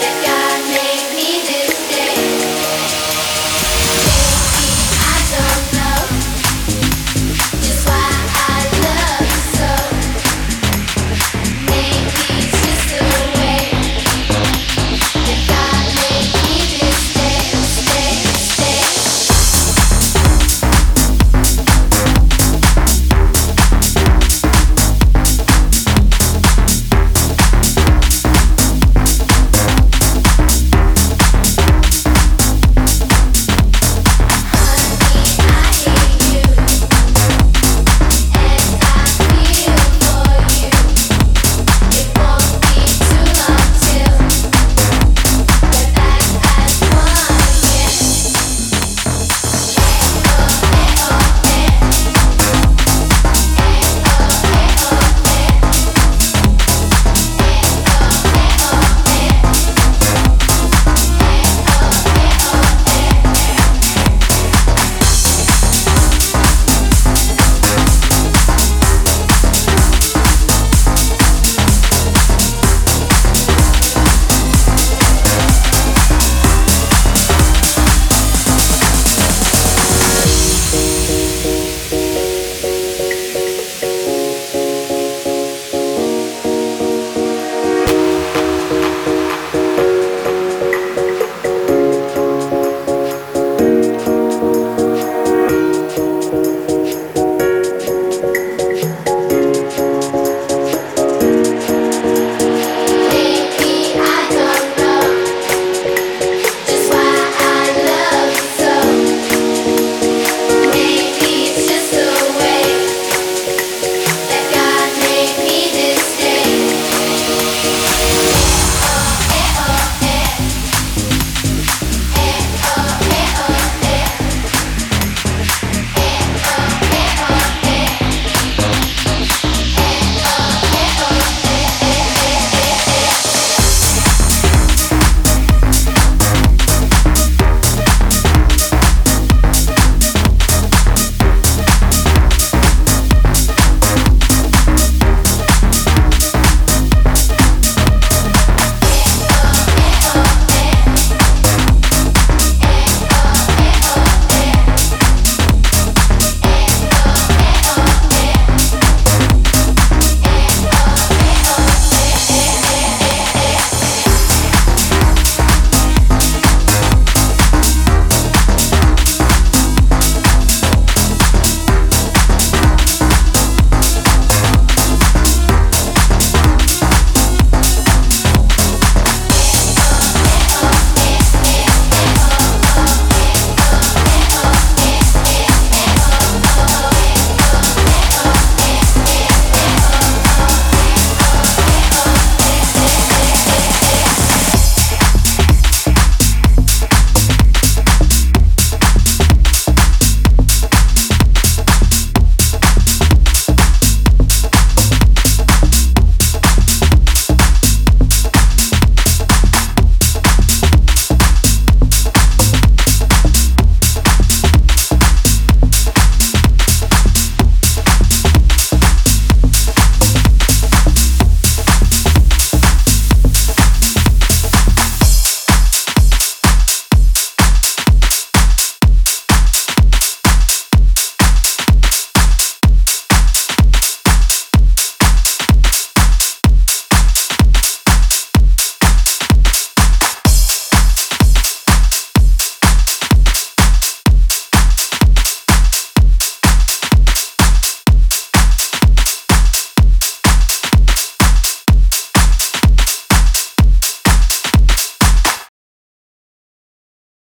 Yeah.